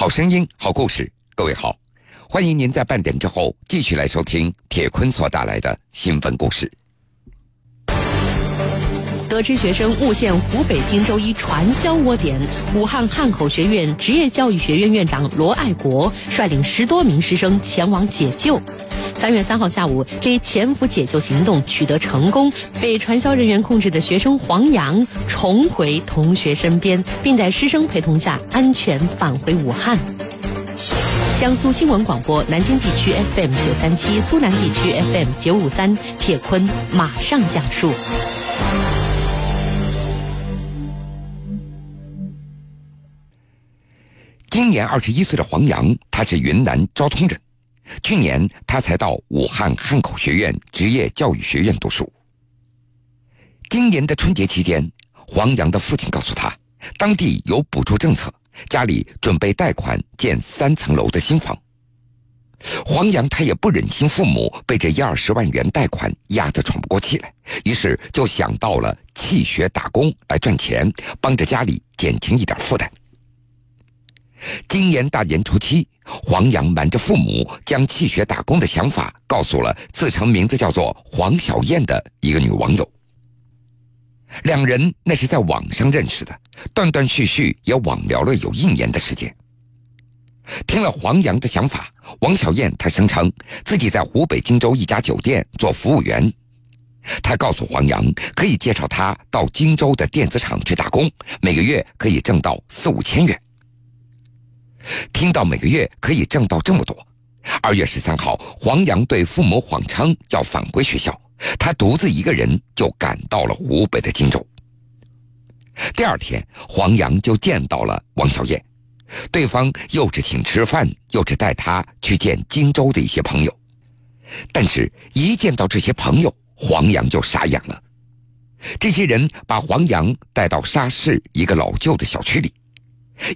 好声音，好故事，各位好，欢迎您在半点之后继续来收听铁坤所带来的新闻故事。得知学生误陷湖北荆州一传销窝点，武汉汉口学院职业教育学院院长罗爱国率领十多名师生前往解救。三月三号下午，这一潜伏解救行动取得成功，被传销人员控制的学生黄洋重回同学身边，并在师生陪同下安全返回武汉。江苏新闻广播南京地区 FM 九三七，苏南地区 FM 九五三，铁坤马上讲述。今年二十一岁的黄洋，他是云南昭通人。去年他才到武汉汉口学院职业教育学院读书。今年的春节期间，黄洋的父亲告诉他，当地有补助政策，家里准备贷款建三层楼的新房。黄洋他也不忍心父母被这一二十万元贷款压得喘不过气来，于是就想到了弃学打工来赚钱，帮着家里减轻一点负担。今年大年初七，黄洋瞒着父母，将弃学打工的想法告诉了自称名字叫做黄小燕的一个女网友。两人那是在网上认识的，断断续续也网聊了有一年的时间。听了黄洋的想法，王小燕她声称自己在湖北荆州一家酒店做服务员，她告诉黄洋可以介绍他到荆州的电子厂去打工，每个月可以挣到四五千元。听到每个月可以挣到这么多，二月十三号，黄洋对父母谎称要返回学校，他独自一个人就赶到了湖北的荆州。第二天，黄洋就见到了王小燕，对方又是请吃饭，又是带他去见荆州的一些朋友。但是，一见到这些朋友，黄洋就傻眼了。这些人把黄洋带到沙市一个老旧的小区里。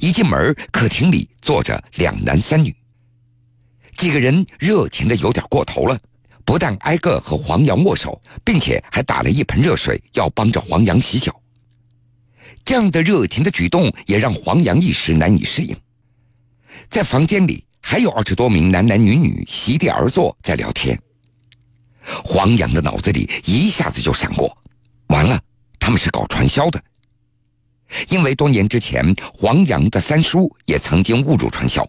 一进门，客厅里坐着两男三女。几个人热情的有点过头了，不但挨个和黄洋握手，并且还打了一盆热水要帮着黄洋洗脚。这样的热情的举动也让黄洋一时难以适应。在房间里还有二十多名男男女女席地而坐在聊天。黄洋的脑子里一下子就闪过，完了，他们是搞传销的。因为多年之前，黄洋的三叔也曾经误入传销，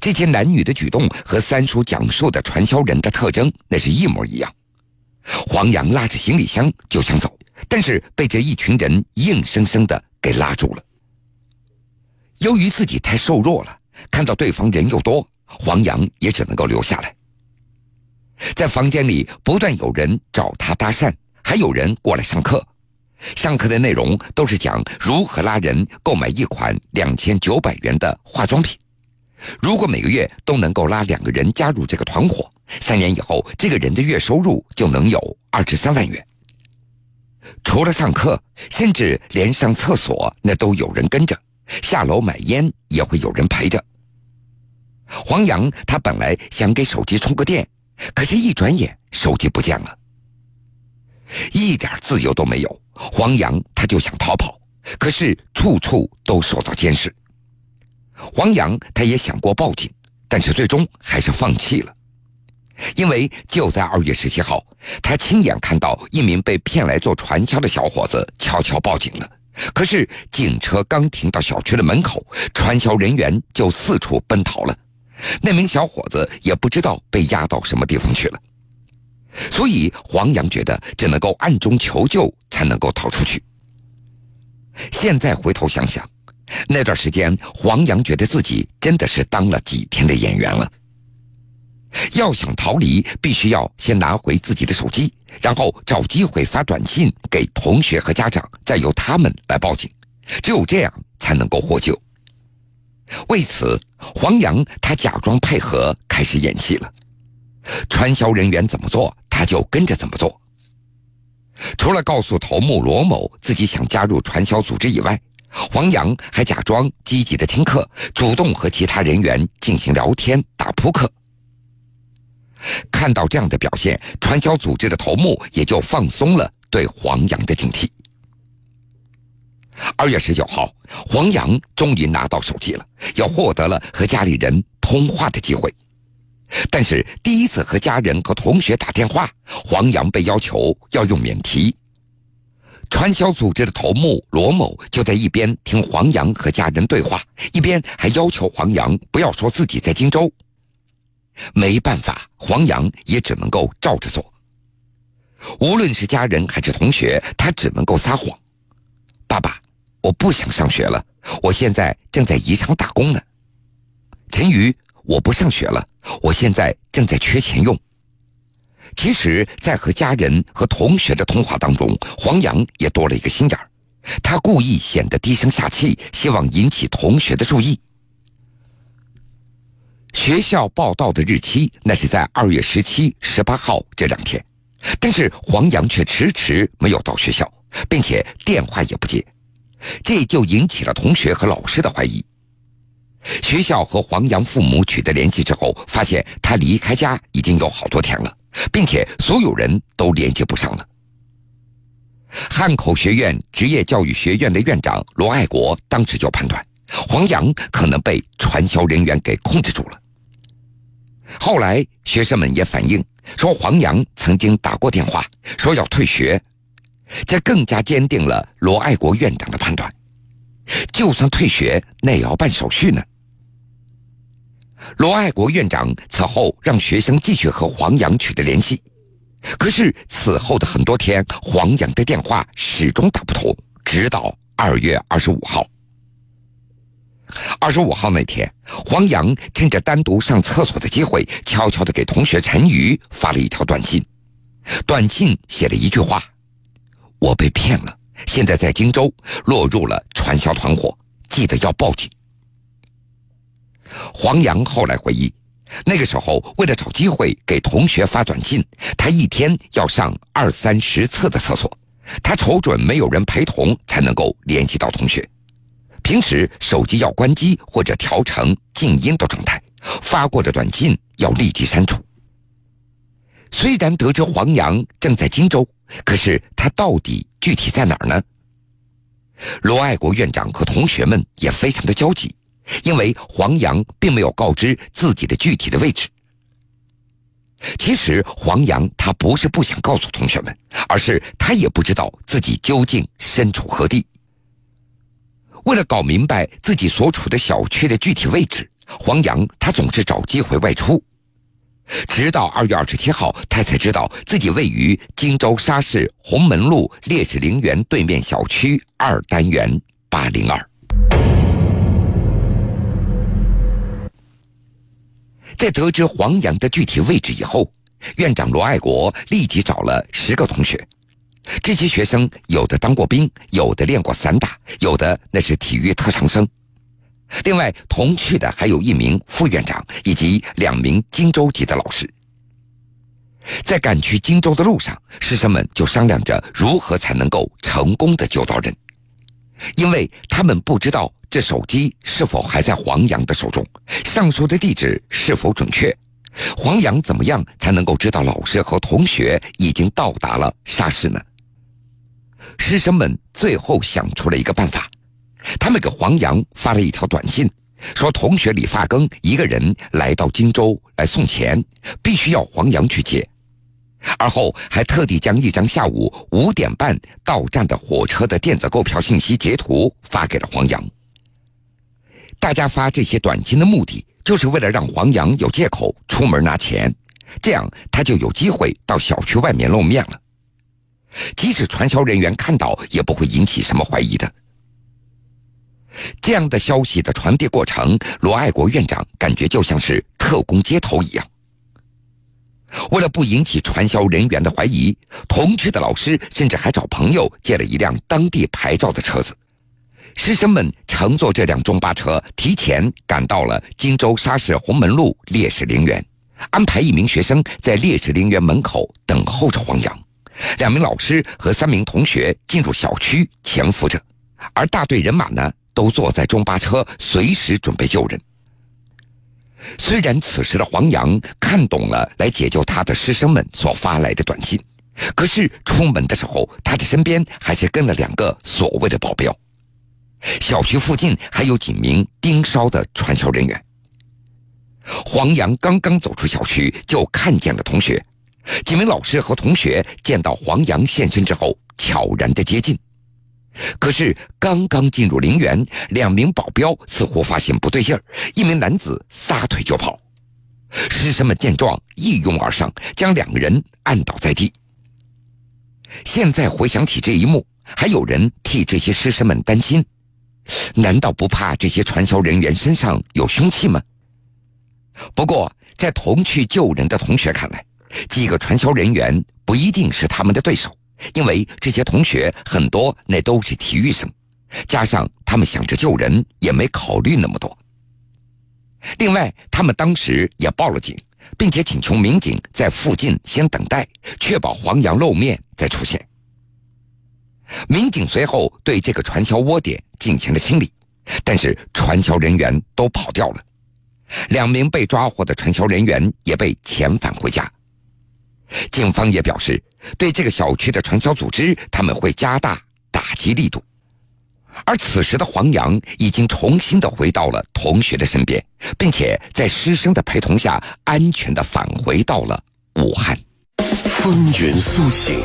这些男女的举动和三叔讲述的传销人的特征那是一模一样。黄洋拉着行李箱就想走，但是被这一群人硬生生的给拉住了。由于自己太瘦弱了，看到对方人又多，黄洋也只能够留下来。在房间里，不断有人找他搭讪，还有人过来上课。上课的内容都是讲如何拉人购买一款两千九百元的化妆品，如果每个月都能够拉两个人加入这个团伙，三年以后这个人的月收入就能有二十三万元。除了上课，甚至连上厕所那都有人跟着，下楼买烟也会有人陪着。黄洋他本来想给手机充个电，可是，一转眼手机不见了，一点自由都没有。黄洋他就想逃跑，可是处处都受到监视。黄洋他也想过报警，但是最终还是放弃了，因为就在二月十七号，他亲眼看到一名被骗来做传销的小伙子悄悄报警了。可是警车刚停到小区的门口，传销人员就四处奔逃了，那名小伙子也不知道被押到什么地方去了。所以黄洋觉得只能够暗中求救才能够逃出去。现在回头想想，那段时间黄洋觉得自己真的是当了几天的演员了。要想逃离，必须要先拿回自己的手机，然后找机会发短信给同学和家长，再由他们来报警。只有这样才能够获救。为此，黄洋他假装配合，开始演戏了。传销人员怎么做？他就跟着怎么做。除了告诉头目罗某自己想加入传销组织以外，黄洋还假装积极的听课，主动和其他人员进行聊天、打扑克。看到这样的表现，传销组织的头目也就放松了对黄洋的警惕。二月十九号，黄洋终于拿到手机了，要获得了和家里人通话的机会。但是第一次和家人和同学打电话，黄洋被要求要用免提。传销组织的头目罗某就在一边听黄洋和家人对话，一边还要求黄洋不要说自己在荆州。没办法，黄洋也只能够照着做。无论是家人还是同学，他只能够撒谎：“爸爸，我不想上学了，我现在正在宜昌打工呢。”陈瑜，我不上学了，我现在正在缺钱用。其实，在和家人和同学的通话当中，黄洋也多了一个心眼儿，他故意显得低声下气，希望引起同学的注意。学校报到的日期那是在二月十七、十八号这两天，但是黄洋却迟迟没有到学校，并且电话也不接，这就引起了同学和老师的怀疑。学校和黄洋父母取得联系之后，发现他离开家已经有好多天了，并且所有人都联系不上了。汉口学院职业教育学院的院长罗爱国当时就判断，黄洋可能被传销人员给控制住了。后来，学生们也反映说，黄洋曾经打过电话说要退学，这更加坚定了罗爱国院长的判断。就算退学，那也要办手续呢。罗爱国院长此后让学生继续和黄洋取得联系，可是此后的很多天，黄洋的电话始终打不通，直到二月二十五号。二十五号那天，黄洋趁着单独上厕所的机会，悄悄地给同学陈瑜发了一条短信。短信写了一句话：“我被骗了，现在在荆州，落入了传销团伙，记得要报警。”黄洋后来回忆，那个时候为了找机会给同学发短信，他一天要上二三十次的厕所，他瞅准没有人陪同，才能够联系到同学。平时手机要关机或者调成静音的状态，发过的短信要立即删除。虽然得知黄洋正在荆州，可是他到底具体在哪儿呢？罗爱国院长和同学们也非常的焦急，因为黄洋并没有告知自己的具体的位置。其实黄洋他不是不想告诉同学们，而是他也不知道自己究竟身处何地。为了搞明白自己所处的小区的具体位置，黄洋他总是找机会外出。直到二月二十七号，他才知道自己位于荆州沙市红门路烈士陵园对面小区二单元八零二。在得知黄洋的具体位置以后，院长罗爱国立即找了十个同学。这些学生有的当过兵，有的练过散打，有的那是体育特长生。另外同去的还有一名副院长以及两名荆州籍的老师。在赶去荆州的路上，师生们就商量着如何才能够成功的救到人，因为他们不知道这手机是否还在黄洋的手中，上述的地址是否准确。黄洋怎么样才能够知道老师和同学已经到达了沙市呢？师生们最后想出了一个办法，他们给黄洋发了一条短信，说同学李发庚一个人来到荆州来送钱，必须要黄洋去接，而后还特地将一张下午五点半到站的火车的电子购票信息截图发给了黄洋。大家发这些短信的目的，就是为了让黄洋有借口出门拿钱，这样他就有机会到小区外面露面了。即使传销人员看到，也不会引起什么怀疑的。这样的消息的传递过程，罗爱国院长感觉就像是特工接头一样。为了不引起传销人员的怀疑，同区的老师甚至还找朋友借了一辆当地牌照的车子。师生们乘坐这辆中巴车，提前赶到了荆州沙市红门路烈士陵园，安排一名学生在烈士陵园门口等候着黄洋。两名老师和三名同学进入小区潜伏着，而大队人马呢，都坐在中巴车，随时准备救人。虽然此时的黄洋看懂了来解救他的师生们所发来的短信，可是出门的时候，他的身边还是跟了两个所谓的保镖。小区附近还有几名盯梢的传销人员。黄洋刚刚走出小区，就看见了同学。几名老师和同学见到黄洋现身之后，悄然的接近。可是刚刚进入陵园，两名保镖似乎发现不对劲儿，一名男子撒腿就跑。师生们见状一拥而上，将两个人按倒在地。现在回想起这一幕，还有人替这些师生们担心：难道不怕这些传销人员身上有凶器吗？不过，在同去救人的同学看来，几个传销人员不一定是他们的对手，因为这些同学很多那都是体育生，加上他们想着救人，也没考虑那么多。另外，他们当时也报了警，并且请求民警在附近先等待，确保黄洋露面再出现。民警随后对这个传销窝点进行了清理，但是传销人员都跑掉了。两名被抓获的传销人员也被遣返回家。警方也表示，对这个小区的传销组织，他们会加大打击力度。而此时的黄洋已经重新的回到了同学的身边，并且在师生的陪同下，安全的返回到了武汉。风云苏醒，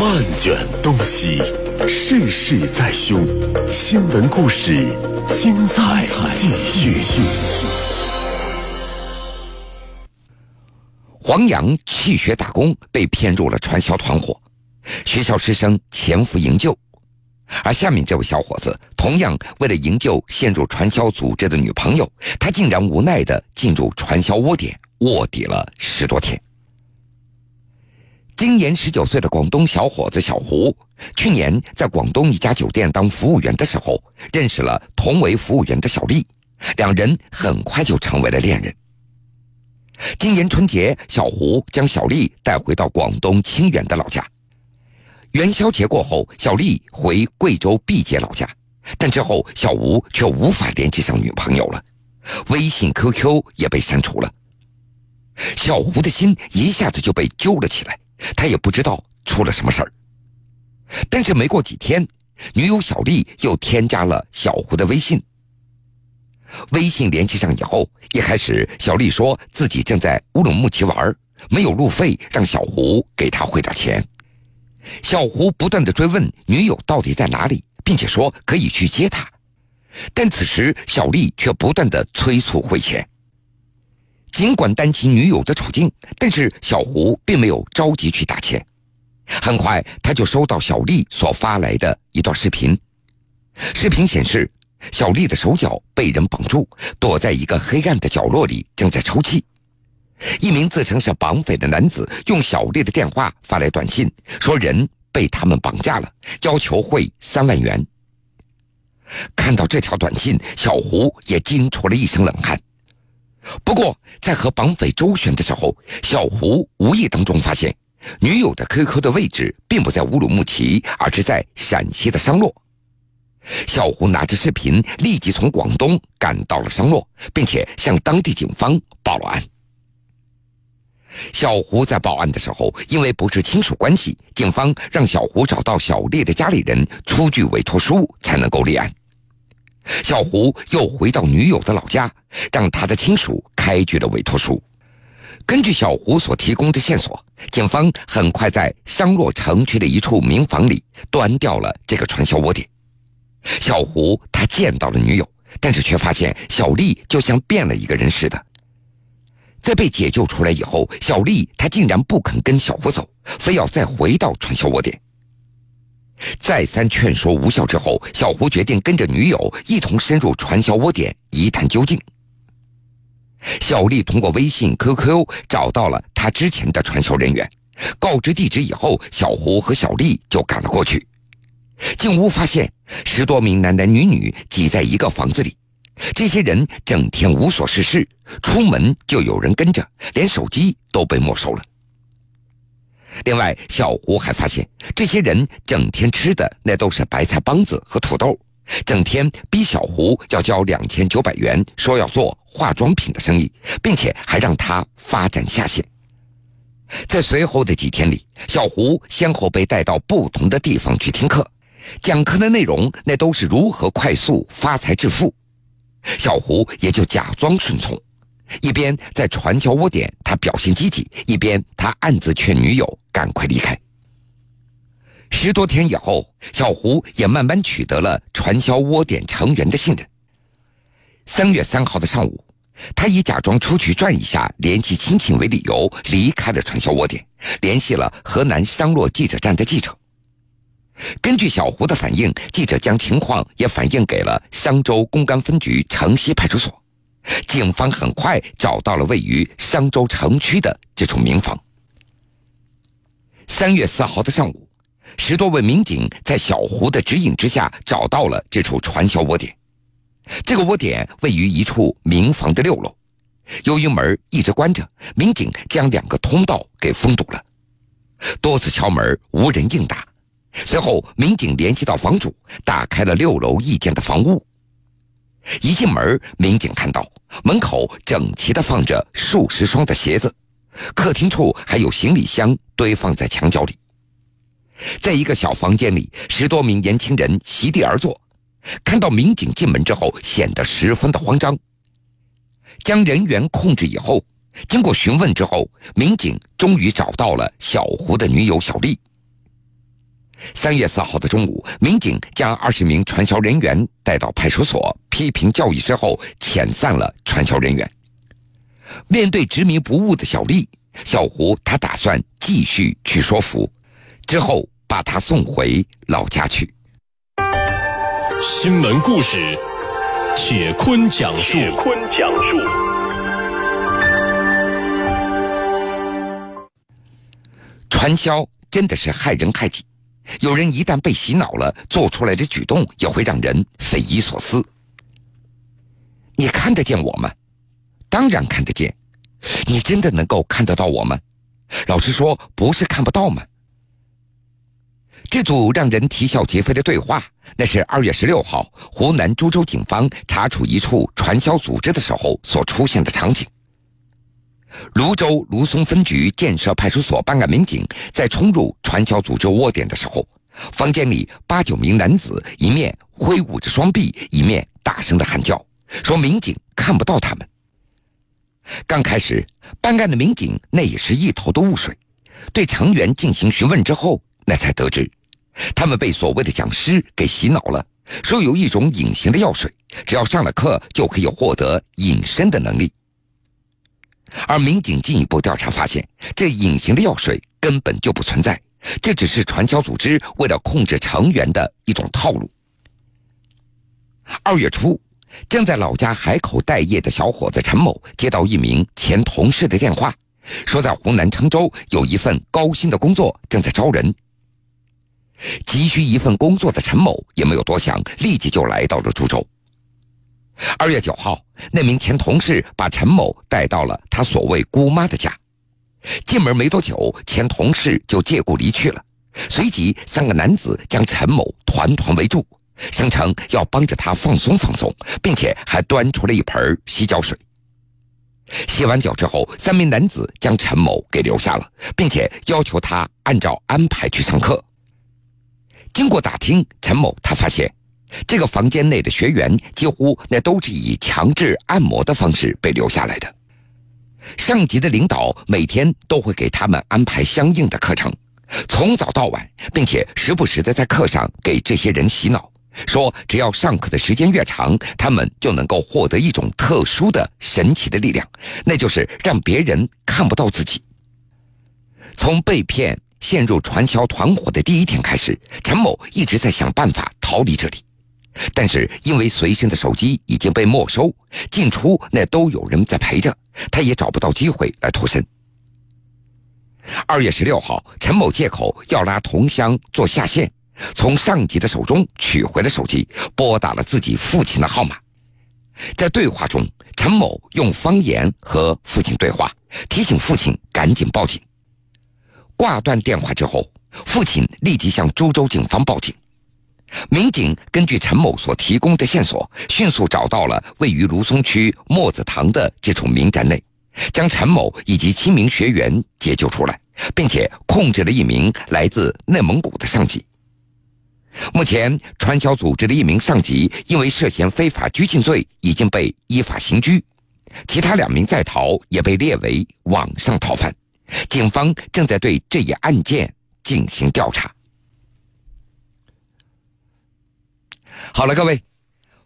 漫卷东西，世事在胸。新闻故事，精彩继续。黄洋去学打工，被骗入了传销团伙，学校师生潜伏营救，而下面这位小伙子同样为了营救陷入传销组织的女朋友，他竟然无奈的进入传销窝点卧底了十多天。今年十九岁的广东小伙子小胡，去年在广东一家酒店当服务员的时候，认识了同为服务员的小丽，两人很快就成为了恋人。今年春节，小胡将小丽带回到广东清远的老家。元宵节过后，小丽回贵州毕节老家，但之后小吴却无法联系上女朋友了，微信、QQ 也被删除了。小胡的心一下子就被揪了起来，他也不知道出了什么事儿。但是没过几天，女友小丽又添加了小胡的微信。微信联系上以后，一开始小丽说自己正在乌鲁木齐玩，没有路费，让小胡给她汇点钱。小胡不断的追问女友到底在哪里，并且说可以去接她，但此时小丽却不断的催促汇钱。尽管担心女友的处境，但是小胡并没有着急去打钱。很快，他就收到小丽所发来的一段视频，视频显示。小丽的手脚被人绑住，躲在一个黑暗的角落里，正在抽泣。一名自称是绑匪的男子用小丽的电话发来短信，说人被他们绑架了，要求汇三万元。看到这条短信，小胡也惊出了一身冷汗。不过，在和绑匪周旋的时候，小胡无意当中发现，女友的 QQ 的位置并不在乌鲁木齐，而是在陕西的商洛。小胡拿着视频，立即从广东赶到了商洛，并且向当地警方报了案。小胡在报案的时候，因为不是亲属关系，警方让小胡找到小丽的家里人出具委托书才能够立案。小胡又回到女友的老家，让他的亲属开具了委托书。根据小胡所提供的线索，警方很快在商洛城区的一处民房里端掉了这个传销窝点。小胡他见到了女友，但是却发现小丽就像变了一个人似的。在被解救出来以后，小丽她竟然不肯跟小胡走，非要再回到传销窝点。再三劝说无效之后，小胡决定跟着女友一同深入传销窝点一探究竟。小丽通过微信、QQ 找到了他之前的传销人员，告知地址以后，小胡和小丽就赶了过去。进屋发现十多名男男女女挤在一个房子里，这些人整天无所事事，出门就有人跟着，连手机都被没收了。另外，小胡还发现这些人整天吃的那都是白菜帮子和土豆，整天逼小胡要交两千九百元，说要做化妆品的生意，并且还让他发展下线。在随后的几天里，小胡先后被带到不同的地方去听课。讲课的内容那都是如何快速发财致富，小胡也就假装顺从，一边在传销窝点他表现积极，一边他暗自劝女友赶快离开。十多天以后，小胡也慢慢取得了传销窝点成员的信任。三月三号的上午，他以假装出去转一下、联系亲戚为理由，离开了传销窝点，联系了河南商洛记者站的记者。根据小胡的反映，记者将情况也反映给了商州公安分局城西派出所，警方很快找到了位于商州城区的这处民房。三月四号的上午。十多位民警在小胡的指引之下，找到了这处传销窝点。这个窝点位于一处民房的六楼，由于门一直关着，民警将两个通道给封堵了。多次敲门无人应答，随后民警联系到房主，打开了六楼一间的房屋。一进门，民警看到门口整齐地放着数十双的鞋子，客厅处还有行李箱堆放在墙角里。在一个小房间里，十多名年轻人席地而坐，看到民警进门之后，显得十分的慌张。将人员控制以后，经过询问之后，民警终于找到了小胡的女友小丽。三月四号的中午，民警将二十名传销人员带到派出所批评教育之后，遣散了传销人员。面对执迷不悟的小丽，小胡他打算继续去说服。之后把他送回老家去。新闻故事，铁坤讲述。铁坤讲述。传销真的是害人害己，有人一旦被洗脑了，做出来的举动也会让人匪夷所思。你看得见我吗？当然看得见。你真的能够看得到我吗？老实说，不是看不到吗？这组让人啼笑皆非的对话，那是二月十六号湖南株洲警方查处一处传销组织的时候所出现的场景。泸州芦淞分局建设派出所办案民警在冲入传销组织窝点的时候，房间里八九名男子一面挥舞着双臂，一面大声的喊叫，说民警看不到他们。刚开始，办案的民警那也是一头的雾水，对成员进行询问之后，那才得知。他们被所谓的讲师给洗脑了，说有一种隐形的药水，只要上了课就可以获得隐身的能力。而民警进一步调查发现，这隐形的药水根本就不存在，这只是传销组织为了控制成员的一种套路。二月初，正在老家海口待业的小伙子陈某接到一名前同事的电话，说在湖南郴州有一份高薪的工作正在招人。急需一份工作的陈某也没有多想，立即就来到了株洲。二月九号，那名前同事把陈某带到了他所谓姑妈的家。进门没多久，前同事就借故离去了。随即，三个男子将陈某团团围住，声称要帮着他放松放松，并且还端出了一盆洗脚水。洗完脚之后，三名男子将陈某给留下了，并且要求他按照安排去上课。经过打听，陈某他发现，这个房间内的学员几乎那都是以强制按摩的方式被留下来的。上级的领导每天都会给他们安排相应的课程，从早到晚，并且时不时的在课上给这些人洗脑，说只要上课的时间越长，他们就能够获得一种特殊的神奇的力量，那就是让别人看不到自己。从被骗。陷入传销团伙的第一天开始，陈某一直在想办法逃离这里，但是因为随身的手机已经被没收，进出那都有人在陪着，他也找不到机会来脱身。二月十六号，陈某借口要拉同乡做下线，从上级的手中取回了手机，拨打了自己父亲的号码。在对话中，陈某用方言和父亲对话，提醒父亲赶紧报警。挂断电话之后，父亲立即向株洲警方报警。民警根据陈某所提供的线索，迅速找到了位于芦松区墨子塘的这处民宅内，将陈某以及七名学员解救出来，并且控制了一名来自内蒙古的上级。目前，传销组织的一名上级因为涉嫌非法拘禁罪已经被依法刑拘，其他两名在逃也被列为网上逃犯。警方正在对这一案件进行调查。好了，各位，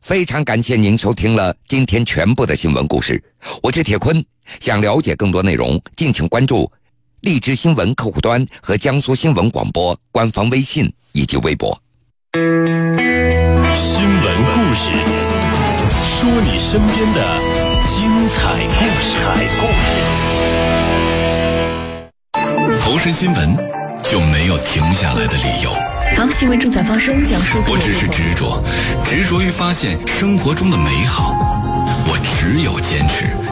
非常感谢您收听了今天全部的新闻故事。我是铁坤，想了解更多内容，敬请关注荔枝新闻客户端和江苏新闻广播官方微信以及微博。新闻故事，说你身边的精彩故事。投身新闻，就没有停下来的理由。好，新闻正在发生，讲述。我只是执着，执着于发现生活中的美好。我只有坚持。